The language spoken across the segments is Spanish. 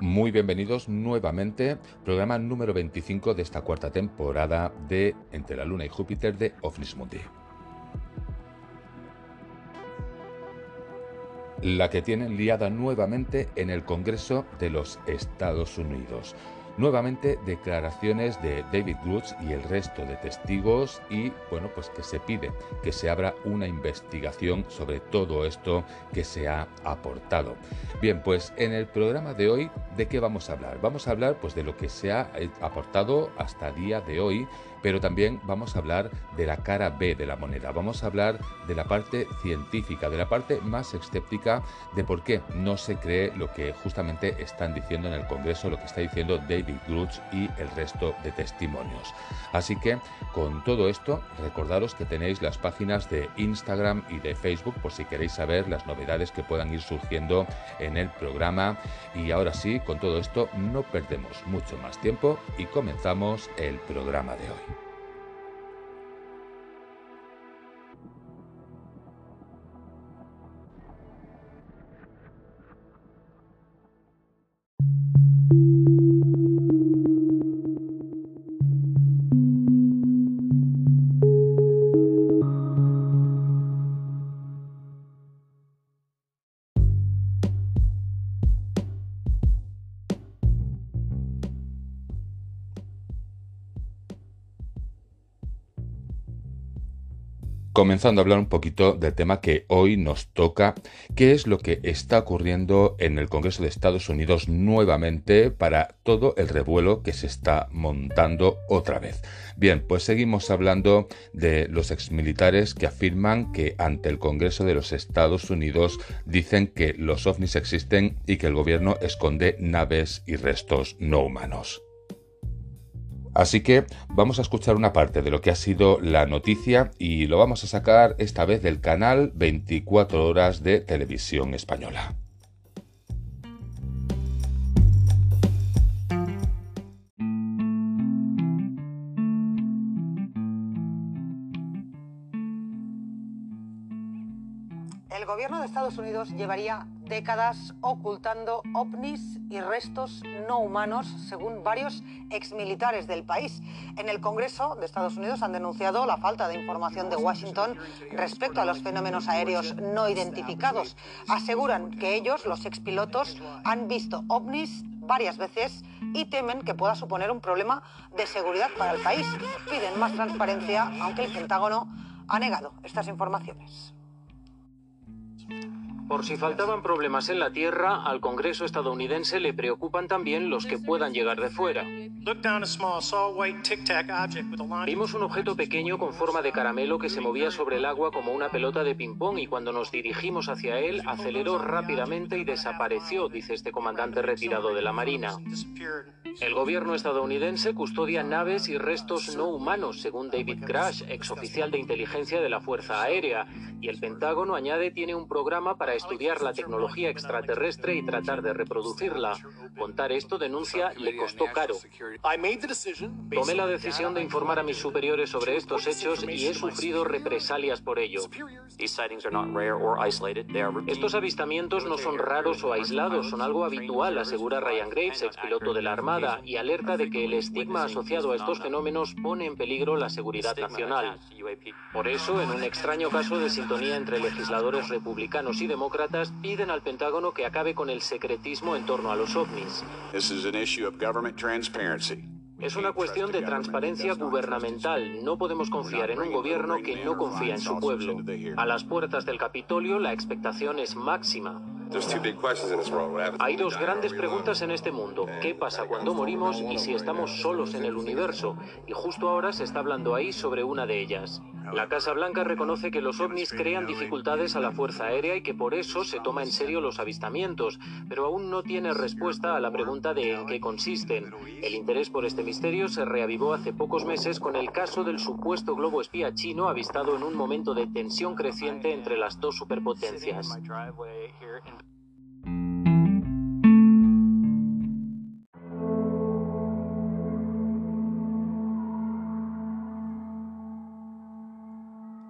Muy bienvenidos nuevamente, programa número 25 de esta cuarta temporada de Entre la Luna y Júpiter de Office Mundi. La que tienen liada nuevamente en el Congreso de los Estados Unidos. Nuevamente declaraciones de David Grush y el resto de testigos y bueno, pues que se pide que se abra una investigación sobre todo esto que se ha aportado. Bien, pues en el programa de hoy, ¿de qué vamos a hablar? Vamos a hablar pues de lo que se ha aportado hasta día de hoy pero también vamos a hablar de la cara B de la moneda, vamos a hablar de la parte científica, de la parte más escéptica de por qué no se cree lo que justamente están diciendo en el Congreso, lo que está diciendo David Gruch y el resto de testimonios. Así que con todo esto, recordaros que tenéis las páginas de Instagram y de Facebook por si queréis saber las novedades que puedan ir surgiendo en el programa. Y ahora sí, con todo esto no perdemos mucho más tiempo y comenzamos el programa de hoy. Comenzando a hablar un poquito del tema que hoy nos toca, qué es lo que está ocurriendo en el Congreso de Estados Unidos nuevamente para todo el revuelo que se está montando otra vez. Bien, pues seguimos hablando de los exmilitares que afirman que ante el Congreso de los Estados Unidos dicen que los ovnis existen y que el gobierno esconde naves y restos no humanos. Así que vamos a escuchar una parte de lo que ha sido la noticia y lo vamos a sacar esta vez del canal 24 horas de televisión española. Estados Unidos llevaría décadas ocultando ovnis y restos no humanos, según varios exmilitares del país. En el Congreso de Estados Unidos han denunciado la falta de información de Washington respecto a los fenómenos aéreos no identificados. Aseguran que ellos, los expilotos, han visto ovnis varias veces y temen que pueda suponer un problema de seguridad para el país. Piden más transparencia, aunque el Pentágono ha negado estas informaciones. Por si faltaban problemas en la Tierra, al Congreso estadounidense le preocupan también los que puedan llegar de fuera. Vimos un objeto pequeño con forma de caramelo que se movía sobre el agua como una pelota de ping-pong y cuando nos dirigimos hacia él aceleró rápidamente y desapareció, dice este comandante retirado de la Marina. El gobierno estadounidense custodia naves y restos no humanos, según David Crash, exoficial de inteligencia de la Fuerza Aérea, y el Pentágono añade tiene un programa para estudiar la tecnología extraterrestre y tratar de reproducirla. Contar esto, denuncia, le costó caro. Tomé la decisión de informar a mis superiores sobre estos hechos y he sufrido represalias por ello. Estos avistamientos no son raros o aislados, son algo habitual, asegura Ryan Graves, expiloto de la Armada, y alerta de que el estigma asociado a estos fenómenos pone en peligro la seguridad nacional. Por eso, en un extraño caso de sintonía entre legisladores republicanos y demócratas, piden al Pentágono que acabe con el secretismo en torno a los ovnis. Es una cuestión de transparencia gubernamental. No podemos confiar en un gobierno que no confía en su pueblo. A las puertas del Capitolio la expectación es máxima. Hay dos grandes preguntas en este mundo. ¿Qué pasa cuando morimos y si estamos solos en el universo? Y justo ahora se está hablando ahí sobre una de ellas. La Casa Blanca reconoce que los ovnis crean dificultades a la Fuerza Aérea y que por eso se toma en serio los avistamientos, pero aún no tiene respuesta a la pregunta de en qué consisten. El interés por este misterio se reavivó hace pocos meses con el caso del supuesto globo espía chino avistado en un momento de tensión creciente entre las dos superpotencias.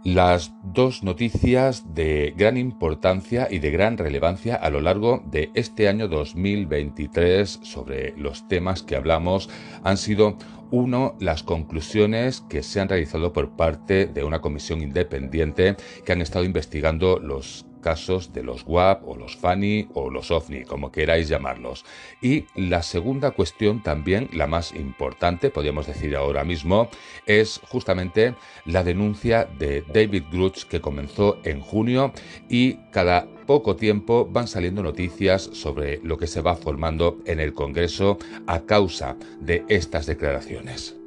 Las dos noticias de gran importancia y de gran relevancia a lo largo de este año 2023 sobre los temas que hablamos han sido uno, las conclusiones que se han realizado por parte de una comisión independiente que han estado investigando los casos de los WAP o los FANI o los OVNI, como queráis llamarlos. Y la segunda cuestión también, la más importante, podríamos decir ahora mismo, es justamente la denuncia de David Grutz que comenzó en junio y cada poco tiempo van saliendo noticias sobre lo que se va formando en el Congreso a causa de estas declaraciones.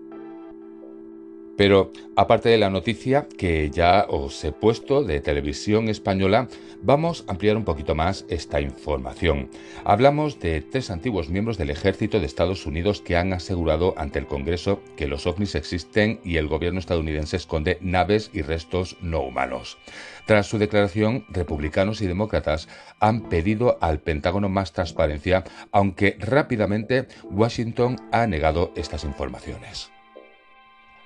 Pero aparte de la noticia que ya os he puesto de televisión española, vamos a ampliar un poquito más esta información. Hablamos de tres antiguos miembros del ejército de Estados Unidos que han asegurado ante el Congreso que los ovnis existen y el gobierno estadounidense esconde naves y restos no humanos. Tras su declaración, republicanos y demócratas han pedido al Pentágono más transparencia, aunque rápidamente Washington ha negado estas informaciones.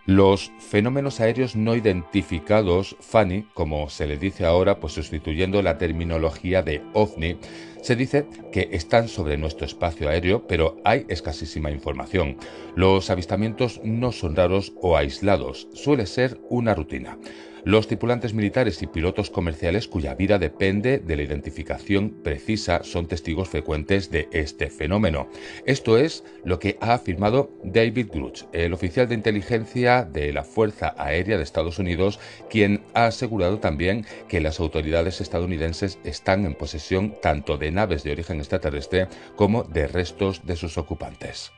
Los fenómenos aéreos no identificados, FANI, como se le dice ahora, pues sustituyendo la terminología de OVNI, se dice que están sobre nuestro espacio aéreo, pero hay escasísima información. Los avistamientos no son raros o aislados, suele ser una rutina los tripulantes militares y pilotos comerciales cuya vida depende de la identificación precisa son testigos frecuentes de este fenómeno. Esto es lo que ha afirmado David Grutch, el oficial de inteligencia de la Fuerza Aérea de Estados Unidos, quien ha asegurado también que las autoridades estadounidenses están en posesión tanto de naves de origen extraterrestre como de restos de sus ocupantes.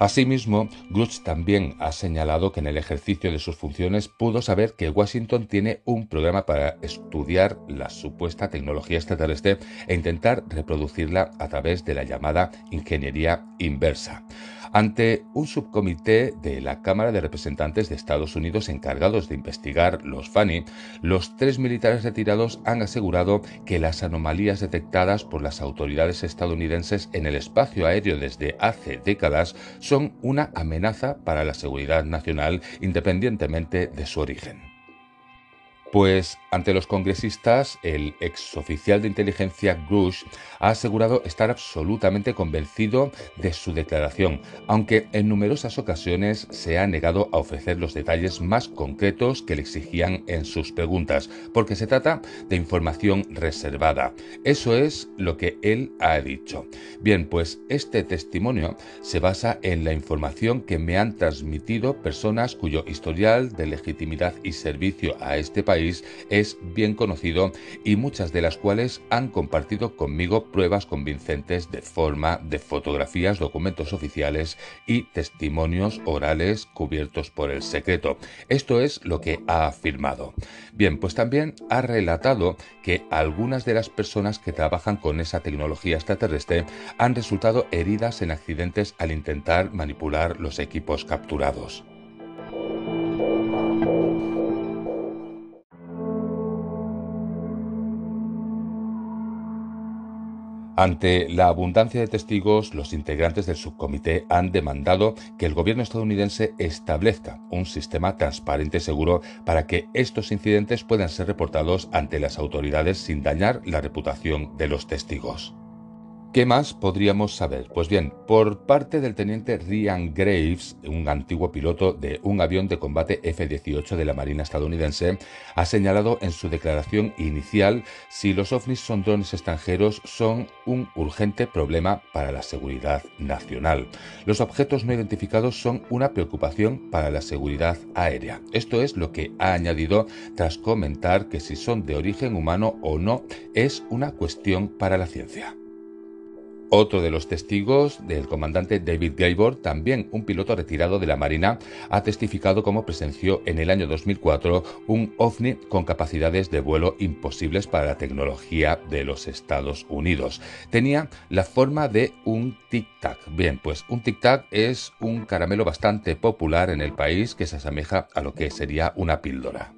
Asimismo, Grutz también ha señalado que en el ejercicio de sus funciones pudo saber que Washington tiene un programa para estudiar la supuesta tecnología extraterrestre e intentar reproducirla a través de la llamada ingeniería inversa ante un subcomité de la Cámara de Representantes de Estados Unidos encargados de investigar los FANI, los tres militares retirados han asegurado que las anomalías detectadas por las autoridades estadounidenses en el espacio aéreo desde hace décadas son una amenaza para la seguridad nacional independientemente de su origen. Pues ante los congresistas, el exoficial de inteligencia Grush ha asegurado estar absolutamente convencido de su declaración, aunque en numerosas ocasiones se ha negado a ofrecer los detalles más concretos que le exigían en sus preguntas, porque se trata de información reservada. Eso es lo que él ha dicho. Bien, pues este testimonio se basa en la información que me han transmitido personas cuyo historial de legitimidad y servicio a este país es bien conocido y muchas de las cuales han compartido conmigo pruebas convincentes de forma de fotografías, documentos oficiales y testimonios orales cubiertos por el secreto. Esto es lo que ha afirmado. Bien, pues también ha relatado que algunas de las personas que trabajan con esa tecnología extraterrestre han resultado heridas en accidentes al intentar manipular los equipos capturados. Ante la abundancia de testigos, los integrantes del subcomité han demandado que el gobierno estadounidense establezca un sistema transparente y seguro para que estos incidentes puedan ser reportados ante las autoridades sin dañar la reputación de los testigos. ¿Qué más podríamos saber? Pues bien, por parte del teniente Ryan Graves, un antiguo piloto de un avión de combate F-18 de la Marina estadounidense, ha señalado en su declaración inicial si los ovnis son drones extranjeros son un urgente problema para la seguridad nacional. Los objetos no identificados son una preocupación para la seguridad aérea. Esto es lo que ha añadido tras comentar que si son de origen humano o no es una cuestión para la ciencia. Otro de los testigos del comandante David Gabor, también un piloto retirado de la Marina, ha testificado cómo presenció en el año 2004 un ovni con capacidades de vuelo imposibles para la tecnología de los Estados Unidos. Tenía la forma de un tic-tac. Bien, pues un tic-tac es un caramelo bastante popular en el país que se asemeja a lo que sería una píldora.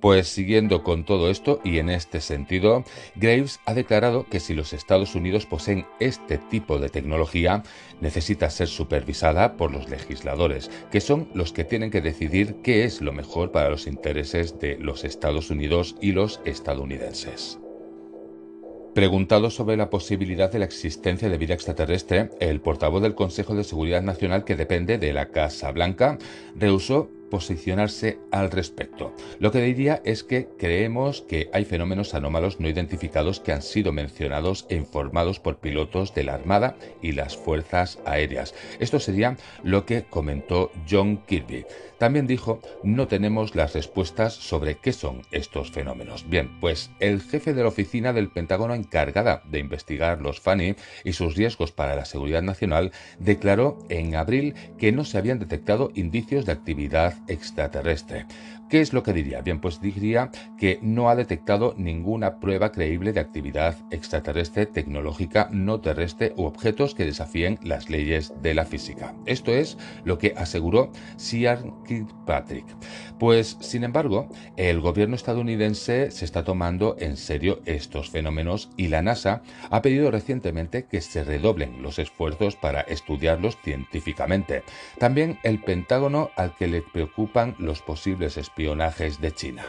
Pues siguiendo con todo esto y en este sentido, Graves ha declarado que si los Estados Unidos poseen este tipo de tecnología, necesita ser supervisada por los legisladores, que son los que tienen que decidir qué es lo mejor para los intereses de los Estados Unidos y los estadounidenses. Preguntado sobre la posibilidad de la existencia de vida extraterrestre, el portavoz del Consejo de Seguridad Nacional que depende de la Casa Blanca rehusó posicionarse al respecto. Lo que diría es que creemos que hay fenómenos anómalos no identificados que han sido mencionados e informados por pilotos de la Armada y las Fuerzas Aéreas. Esto sería lo que comentó John Kirby. También dijo, no tenemos las respuestas sobre qué son estos fenómenos. Bien, pues el jefe de la oficina del Pentágono encargada de investigar los FANI y sus riesgos para la seguridad nacional declaró en abril que no se habían detectado indicios de actividad extraterrestre. ¿Qué es lo que diría? Bien, pues diría que no ha detectado ninguna prueba creíble de actividad extraterrestre tecnológica no terrestre u objetos que desafíen las leyes de la física. Esto es lo que aseguró Sean Kirkpatrick. Pues, sin embargo, el gobierno estadounidense se está tomando en serio estos fenómenos y la NASA ha pedido recientemente que se redoblen los esfuerzos para estudiarlos científicamente. También el Pentágono al que le preocupan los posibles espionajes de China.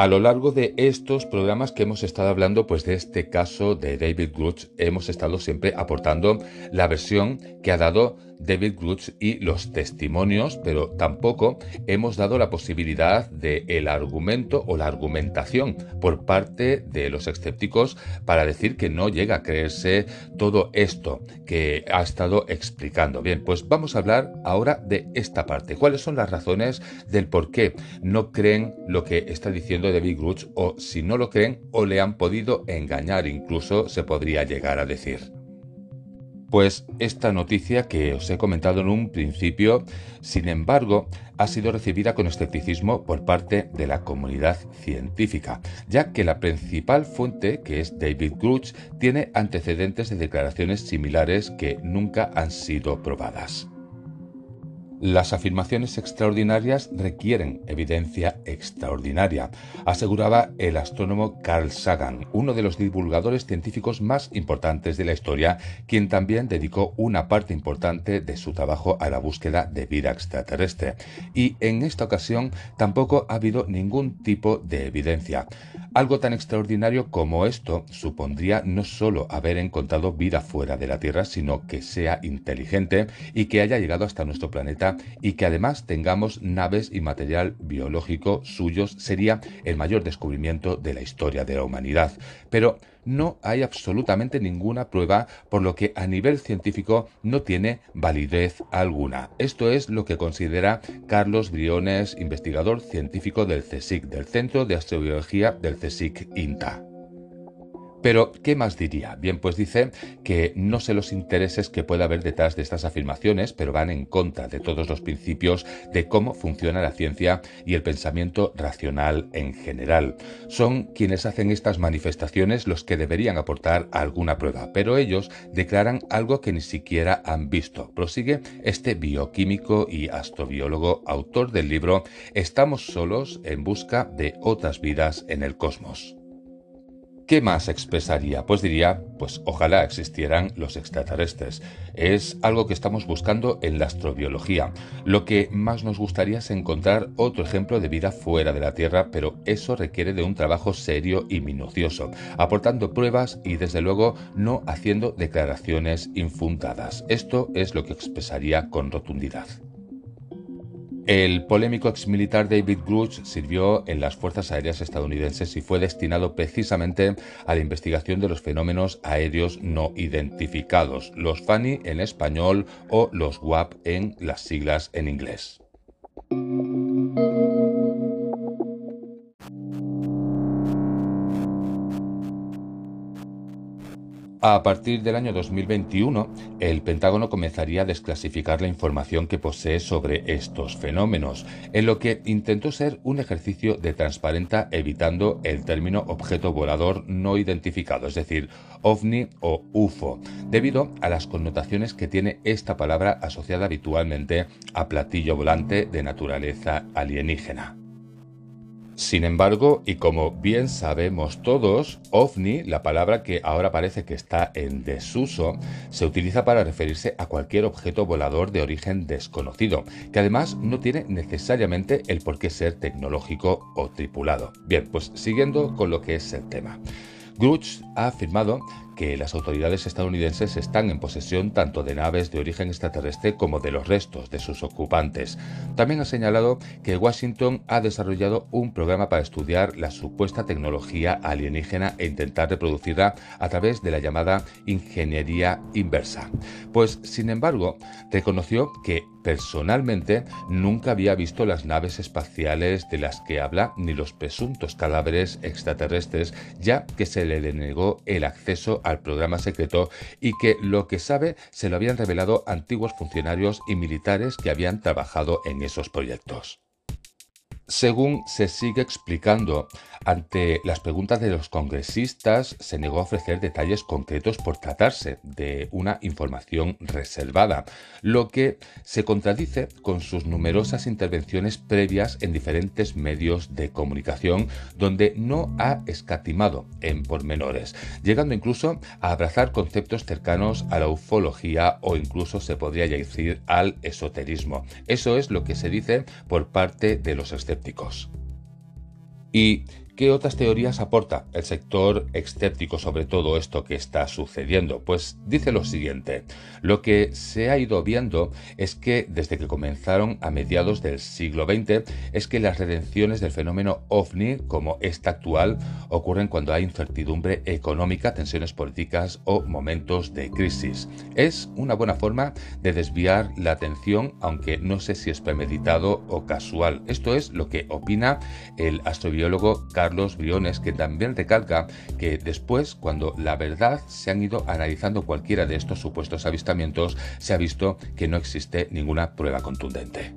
A lo largo de estos programas que hemos estado hablando, pues de este caso de David Grush, hemos estado siempre aportando la versión que ha dado David Grush y los testimonios, pero tampoco hemos dado la posibilidad de el argumento o la argumentación por parte de los escépticos para decir que no llega a creerse todo esto que ha estado explicando. Bien, pues vamos a hablar ahora de esta parte. ¿Cuáles son las razones del por qué no creen lo que está diciendo David Grush o si no lo creen o le han podido engañar, incluso se podría llegar a decir? Pues esta noticia que os he comentado en un principio, sin embargo, ha sido recibida con escepticismo por parte de la comunidad científica, ya que la principal fuente, que es David Grush, tiene antecedentes de declaraciones similares que nunca han sido probadas. Las afirmaciones extraordinarias requieren evidencia extraordinaria, aseguraba el astrónomo Carl Sagan, uno de los divulgadores científicos más importantes de la historia, quien también dedicó una parte importante de su trabajo a la búsqueda de vida extraterrestre. Y en esta ocasión tampoco ha habido ningún tipo de evidencia. Algo tan extraordinario como esto supondría no solo haber encontrado vida fuera de la Tierra, sino que sea inteligente y que haya llegado hasta nuestro planeta y que además tengamos naves y material biológico suyos sería el mayor descubrimiento de la historia de la humanidad. Pero no hay absolutamente ninguna prueba, por lo que a nivel científico no tiene validez alguna. Esto es lo que considera Carlos Briones, investigador científico del CSIC, del Centro de Astrobiología del CSIC INTA. Pero, ¿qué más diría? Bien, pues dice que no sé los intereses que pueda haber detrás de estas afirmaciones, pero van en contra de todos los principios de cómo funciona la ciencia y el pensamiento racional en general. Son quienes hacen estas manifestaciones los que deberían aportar alguna prueba, pero ellos declaran algo que ni siquiera han visto. Prosigue este bioquímico y astrobiólogo autor del libro Estamos solos en busca de otras vidas en el cosmos. ¿Qué más expresaría? Pues diría, pues ojalá existieran los extraterrestres. Es algo que estamos buscando en la astrobiología. Lo que más nos gustaría es encontrar otro ejemplo de vida fuera de la Tierra, pero eso requiere de un trabajo serio y minucioso, aportando pruebas y desde luego no haciendo declaraciones infundadas. Esto es lo que expresaría con rotundidad. El polémico exmilitar David Grush sirvió en las Fuerzas Aéreas estadounidenses y fue destinado precisamente a la investigación de los fenómenos aéreos no identificados, los FANI en español o los WAP en las siglas en inglés. A partir del año 2021, el Pentágono comenzaría a desclasificar la información que posee sobre estos fenómenos, en lo que intentó ser un ejercicio de transparencia evitando el término objeto volador no identificado, es decir, ovni o UFO, debido a las connotaciones que tiene esta palabra asociada habitualmente a platillo volante de naturaleza alienígena. Sin embargo, y como bien sabemos todos, ovni, la palabra que ahora parece que está en desuso, se utiliza para referirse a cualquier objeto volador de origen desconocido, que además no tiene necesariamente el por qué ser tecnológico o tripulado. Bien, pues siguiendo con lo que es el tema. Grudge ha afirmado que las autoridades estadounidenses están en posesión tanto de naves de origen extraterrestre como de los restos de sus ocupantes. También ha señalado que Washington ha desarrollado un programa para estudiar la supuesta tecnología alienígena e intentar reproducirla a través de la llamada ingeniería inversa. Pues, sin embargo, reconoció que Personalmente, nunca había visto las naves espaciales de las que habla ni los presuntos cadáveres extraterrestres, ya que se le denegó el acceso al programa secreto y que lo que sabe se lo habían revelado antiguos funcionarios y militares que habían trabajado en esos proyectos. Según se sigue explicando, ante las preguntas de los congresistas, se negó a ofrecer detalles concretos por tratarse de una información reservada, lo que se contradice con sus numerosas intervenciones previas en diferentes medios de comunicación, donde no ha escatimado en pormenores, llegando incluso a abrazar conceptos cercanos a la ufología o incluso se podría decir al esoterismo. Eso es lo que se dice por parte de los Y ¿Qué otras teorías aporta el sector escéptico sobre todo esto que está sucediendo? Pues dice lo siguiente, lo que se ha ido viendo es que desde que comenzaron a mediados del siglo XX es que las redenciones del fenómeno ovni como esta actual ocurren cuando hay incertidumbre económica, tensiones políticas o momentos de crisis. Es una buena forma de desviar la atención, aunque no sé si es premeditado o casual. Esto es lo que opina el astrobiólogo Carlos Carlos Briones, que también recalca que después, cuando la verdad se han ido analizando cualquiera de estos supuestos avistamientos, se ha visto que no existe ninguna prueba contundente.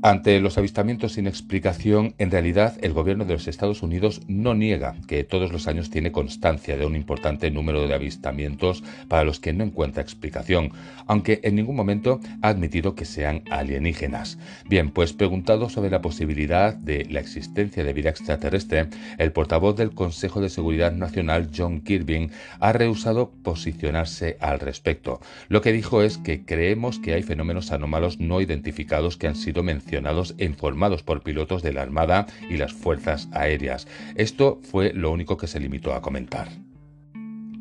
Ante los avistamientos sin explicación, en realidad el gobierno de los Estados Unidos no niega que todos los años tiene constancia de un importante número de avistamientos para los que no encuentra explicación, aunque en ningún momento ha admitido que sean alienígenas. Bien, pues preguntado sobre la posibilidad de la existencia de vida extraterrestre, el portavoz del Consejo de Seguridad Nacional, John Kirby, ha rehusado posicionarse al respecto. Lo que dijo es que creemos que hay fenómenos anómalos no identificados que han sido mencionados e informados por pilotos de la Armada y las Fuerzas Aéreas. Esto fue lo único que se limitó a comentar.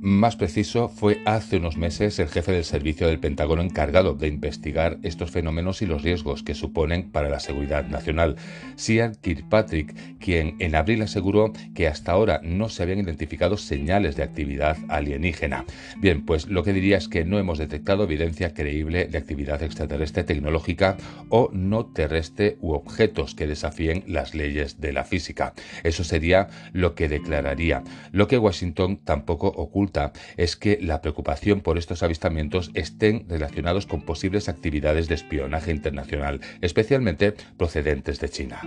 Más preciso, fue hace unos meses el jefe del servicio del Pentágono encargado de investigar estos fenómenos y los riesgos que suponen para la seguridad nacional, Sean Kirkpatrick, quien en abril aseguró que hasta ahora no se habían identificado señales de actividad alienígena. Bien, pues lo que diría es que no hemos detectado evidencia creíble de actividad extraterrestre tecnológica o no terrestre u objetos que desafíen las leyes de la física. Eso sería lo que declararía, lo que Washington tampoco oculta es que la preocupación por estos avistamientos estén relacionados con posibles actividades de espionaje internacional, especialmente procedentes de China.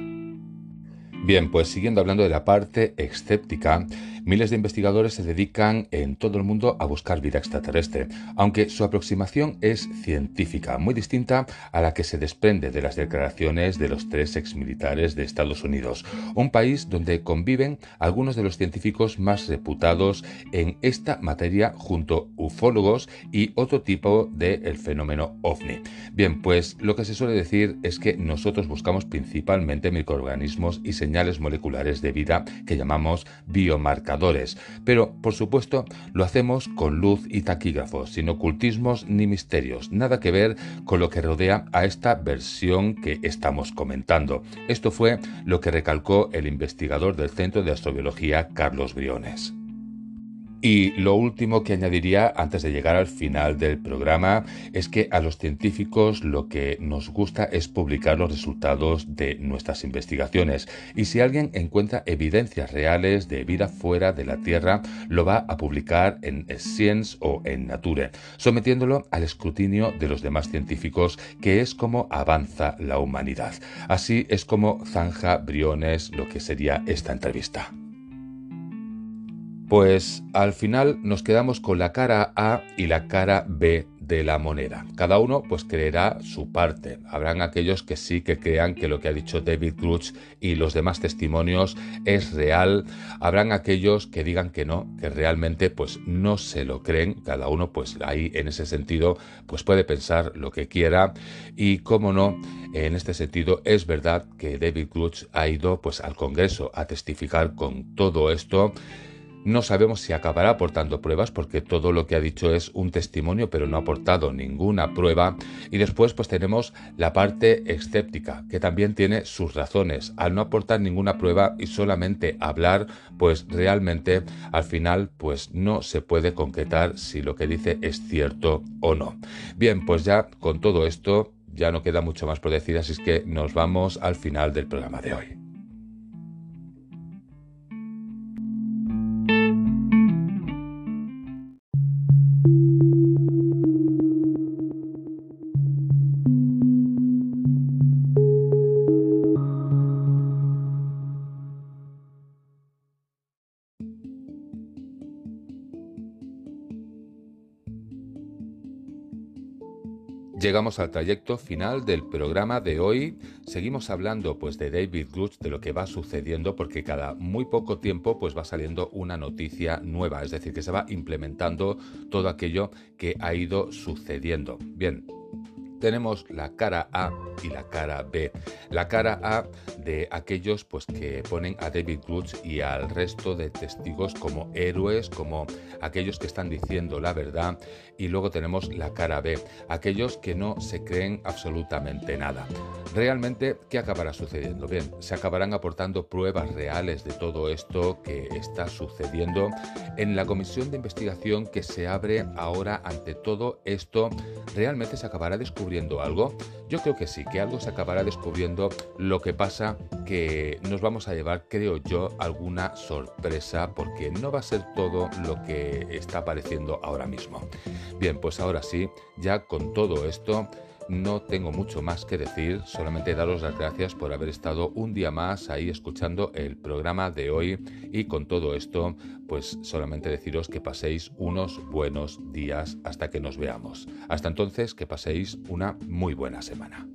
Bien, pues siguiendo hablando de la parte escéptica, Miles de investigadores se dedican en todo el mundo a buscar vida extraterrestre, aunque su aproximación es científica, muy distinta a la que se desprende de las declaraciones de los tres exmilitares de Estados Unidos, un país donde conviven algunos de los científicos más reputados en esta materia junto ufólogos y otro tipo del fenómeno ovni. Bien, pues lo que se suele decir es que nosotros buscamos principalmente microorganismos y señales moleculares de vida que llamamos biomarcadores pero por supuesto lo hacemos con luz y taquígrafos, sin ocultismos ni misterios, nada que ver con lo que rodea a esta versión que estamos comentando. Esto fue lo que recalcó el investigador del Centro de Astrobiología Carlos Briones. Y lo último que añadiría antes de llegar al final del programa es que a los científicos lo que nos gusta es publicar los resultados de nuestras investigaciones y si alguien encuentra evidencias reales de vida fuera de la Tierra lo va a publicar en Science o en Nature, sometiéndolo al escrutinio de los demás científicos que es como avanza la humanidad. Así es como zanja Briones lo que sería esta entrevista. Pues al final nos quedamos con la cara A y la cara B de la moneda. Cada uno pues creerá su parte. Habrán aquellos que sí que crean que lo que ha dicho David Gruch y los demás testimonios es real. Habrán aquellos que digan que no, que realmente pues no se lo creen. Cada uno pues ahí en ese sentido pues puede pensar lo que quiera y cómo no, en este sentido es verdad que David Gruch ha ido pues al Congreso a testificar con todo esto no sabemos si acabará aportando pruebas porque todo lo que ha dicho es un testimonio pero no ha aportado ninguna prueba. Y después pues tenemos la parte escéptica que también tiene sus razones. Al no aportar ninguna prueba y solamente hablar pues realmente al final pues no se puede concretar si lo que dice es cierto o no. Bien pues ya con todo esto ya no queda mucho más por decir así es que nos vamos al final del programa de hoy. Llegamos al trayecto final del programa de hoy. Seguimos hablando pues de David Grush, de lo que va sucediendo, porque cada muy poco tiempo pues va saliendo una noticia nueva, es decir, que se va implementando todo aquello que ha ido sucediendo. Bien, tenemos la cara A y la cara B. La cara A de aquellos pues que ponen a David Grush y al resto de testigos como héroes, como aquellos que están diciendo la verdad y luego tenemos la cara B, aquellos que no se creen absolutamente nada. Realmente, ¿qué acabará sucediendo? Bien, se acabarán aportando pruebas reales de todo esto que está sucediendo en la comisión de investigación que se abre ahora ante todo esto. ¿Realmente se acabará algo? Yo creo que sí, que algo se acabará descubriendo. Lo que pasa que nos vamos a llevar, creo yo, alguna sorpresa porque no va a ser todo lo que está apareciendo ahora mismo. Bien, pues ahora sí, ya con todo esto no tengo mucho más que decir, solamente daros las gracias por haber estado un día más ahí escuchando el programa de hoy y con todo esto, pues solamente deciros que paséis unos buenos días hasta que nos veamos. Hasta entonces, que paséis una muy buena semana.